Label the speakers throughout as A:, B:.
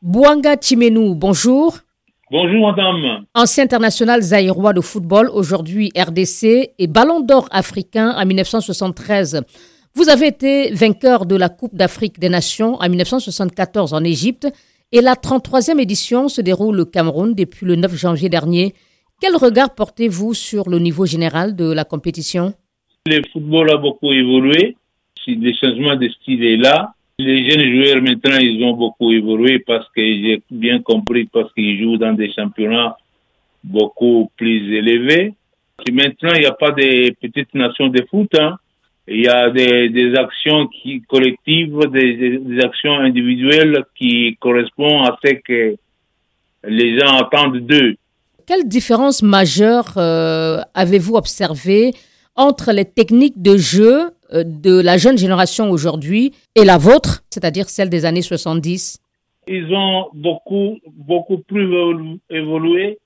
A: Bouanga Chimenou, bonjour.
B: Bonjour madame.
A: Ancien international zaïrois de football, aujourd'hui RDC et ballon d'or africain en 1973. Vous avez été vainqueur de la Coupe d'Afrique des Nations en 1974 en Égypte et la 33e édition se déroule au Cameroun depuis le 9 janvier dernier. Quel regard portez-vous sur le niveau général de la compétition?
B: Le football a beaucoup évolué. Si le changement de style est là, les jeunes joueurs maintenant, ils ont beaucoup évolué parce que j'ai bien compris, parce qu'ils jouent dans des championnats beaucoup plus élevés. Et maintenant, il n'y a pas de petites nations de foot. Hein. Il y a des, actions qui, collectives, des, actions individuelles qui correspondent à ce que les gens attendent d'eux.
A: Quelle différence majeure euh, avez-vous observé entre les techniques de jeu euh, de la jeune génération aujourd'hui et la vôtre, c'est-à-dire celle des années 70
B: Ils ont beaucoup, beaucoup plus évolué.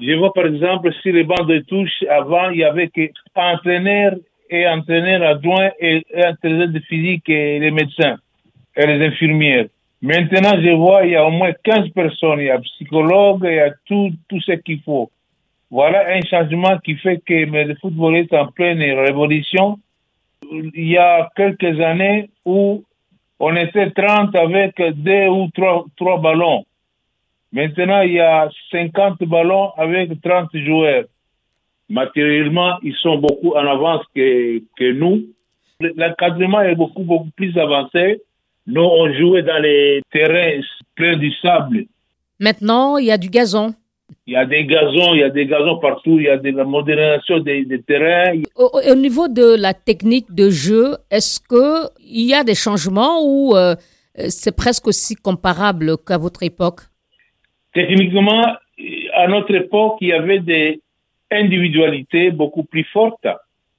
B: Je vois par exemple sur les bancs de touche, avant, il y avait qu'entraîneur et entraîneur adjoint et, et entraîneur de physique et les médecins et les infirmières. Maintenant, je vois, il y a au moins 15 personnes, il y a psychologue, il y a tout, tout ce qu'il faut. Voilà un changement qui fait que le football est en pleine révolution. Il y a quelques années où on était 30 avec deux ou trois, ballons. Maintenant, il y a 50 ballons avec 30 joueurs. Matériellement, ils sont beaucoup en avance que, que nous. L'encadrement est beaucoup, beaucoup plus avancé. Nous, on jouait dans les terrains pleins du sable.
A: Maintenant, il y a du gazon.
B: Il y a des gazons, il y a des gazons partout, il y a de la modernisation des, des terrains.
A: Au, au, niveau de la technique de jeu, est-ce qu'il y a des changements ou euh, c'est presque aussi comparable qu'à votre époque?
B: Techniquement, à notre époque, il y avait des individualités beaucoup plus fortes.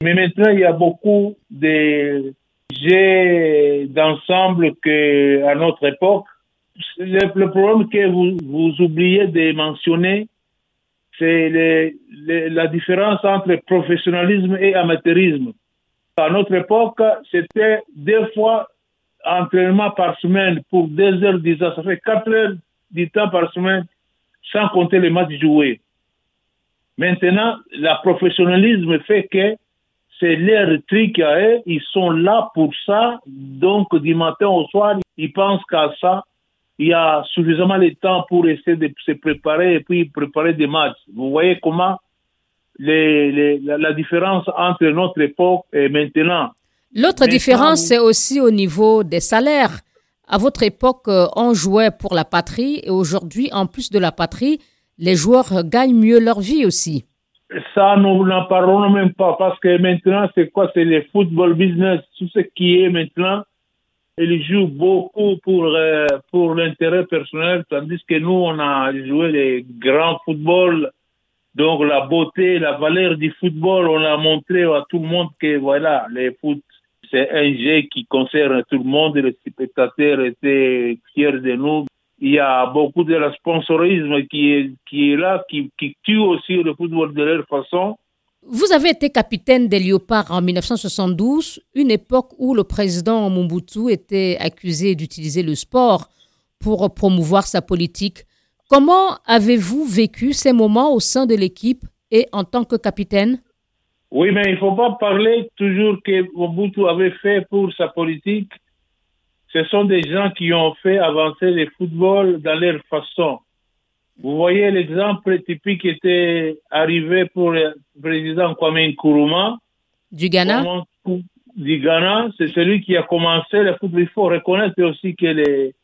B: Mais maintenant, il y a beaucoup de jeux d'ensemble qu'à notre époque. Le, le, problème que vous, vous oubliez de mentionner, c'est la différence entre professionnalisme et amateurisme. À notre époque, c'était deux fois entraînement par semaine pour deux heures dix ans. Ça fait quatre heures du temps par semaine, sans compter les matchs joués. Maintenant, le professionnalisme fait que c'est leur truc à eux, ils sont là pour ça, donc du matin au soir, ils pensent qu'à ça, il y a suffisamment de temps pour essayer de se préparer et puis préparer des matchs. Vous voyez comment les, les, la, la, différence entre notre époque et maintenant.
A: L'autre différence, c'est aussi au niveau des salaires. À votre époque, on jouait pour la patrie et aujourd'hui, en plus de la patrie, les joueurs gagnent mieux leur vie aussi.
B: Ça, nous n'en parlons même pas parce que maintenant, c'est quoi? C'est le football business, tout ce qui est maintenant. Ils jouent beaucoup pour, euh, pour l'intérêt personnel, tandis que nous, on a joué les grands football. Donc, la beauté, la valeur du football, on a montré à tout le monde que voilà, les foot, c'est un jeu qui concerne tout le monde. Les spectateurs étaient fiers de nous il y a beaucoup de sponsorisme qui est, qui est là, qui, qui tue aussi le football de leur façon.
A: Vous avez été capitaine des Léopards en 1972, une époque où le président Mobutu était accusé d'utiliser le sport pour promouvoir sa politique. Comment avez-vous vécu ces moments au sein de l'équipe et en tant que capitaine?
B: Oui, mais il ne faut pas parler toujours que Mobutu avait fait pour sa politique ce sont des gens qui ont fait avancer le football dans leur façon. Vous voyez l'exemple typique qui était arrivé pour le président Kwame Nkrumah.
A: Du Ghana?
B: Du Ghana, c'est celui qui a commencé le football. Il faut reconnaître aussi que les,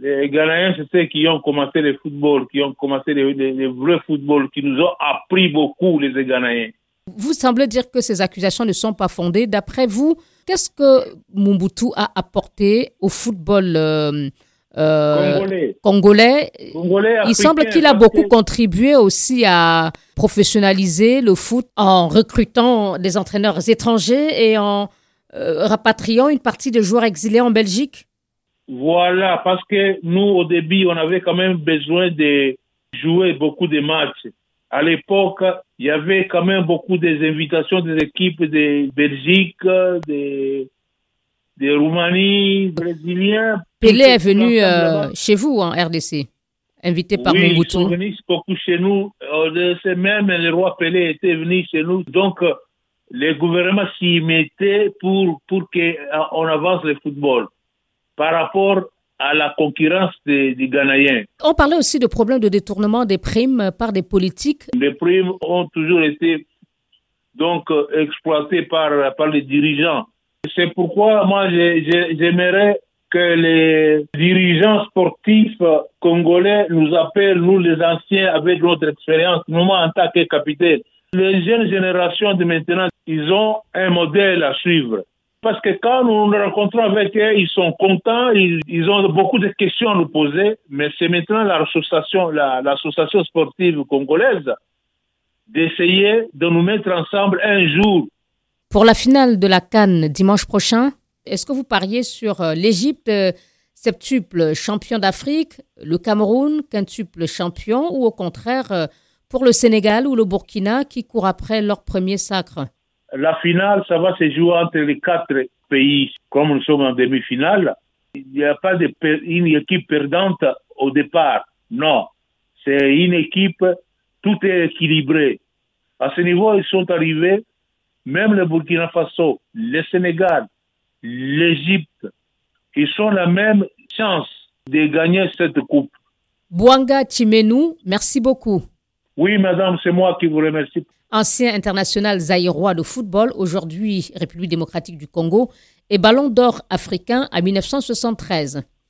B: les Ghanéens, c'est ceux qui ont commencé le football, qui ont commencé le, le, le vrai football, qui nous ont appris beaucoup, les Ghanéens.
A: Vous semblez dire que ces accusations ne sont pas fondées. D'après vous, qu'est-ce que Mobutu a apporté au football euh,
B: euh, congolais.
A: congolais.
B: congolais
A: Il semble qu'il a beaucoup contribué aussi à professionnaliser le foot en recrutant des entraîneurs étrangers et en euh, rapatriant une partie des joueurs exilés en Belgique.
B: Voilà, parce que nous, au début, on avait quand même besoin de jouer beaucoup de matchs à l'époque, il y avait quand même beaucoup des invitations des équipes de Belgique, de, des Roumanies, Brésiliens.
A: Pelé est venu euh, chez vous en RDC, invité par
B: oui,
A: Mobutu.
B: ils sont venus beaucoup chez nous. Euh, C'est même le roi Pelé était venu chez nous. Donc, euh, les gouvernements s'y mettaient pour, pour qu'on avance le football par rapport à la concurrence des, des Ghanéens.
A: On parlait aussi de problèmes de détournement des primes par des politiques.
B: Les primes ont toujours été donc euh, exploitées par, par les dirigeants. C'est pourquoi moi j'ai- j'ai- j'aimerais que les dirigeants sportifs congolais nous appellent, nous les anciens, avec notre expérience, nous en tant que capitaine. Les jeunes générations de maintenant, ils ont un modèle à suivre. Parce que quand nous nous rencontrons avec eux, ils sont contents, ils, ont beaucoup de questions à nous poser, mais c'est maintenant l'association, la- l'association sportive congolaise d'essayer de nous mettre ensemble un jour
A: Pour la finale de la Cannes dimanche prochain, est-ce que vous pariez sur euh, l'Égypte, euh, septuple champion d'Afrique, le Cameroun, quintuple champion, ou au contraire euh, pour le Sénégal ou le Burkina qui courent après leur premier sacre?
B: La finale, ça va se jouer entre les quatre pays. Comme nous sommes en demi-finale, il n'y a pas de une équipe perdante au départ. Non, c'est une équipe, tout est équilibré. À ce niveau, ils sont arrivés, même le Burkina Faso, le Sénégal, l'Égypte, ils ont la même chance de gagner cette coupe.
A: Bouanga Chimenu, merci beaucoup.
B: Oui, madame, c'est moi qui vous remercie.
A: Ancien international zaïrois de football, aujourd'hui République démocratique du Congo, et ballon d'or africain à 1973.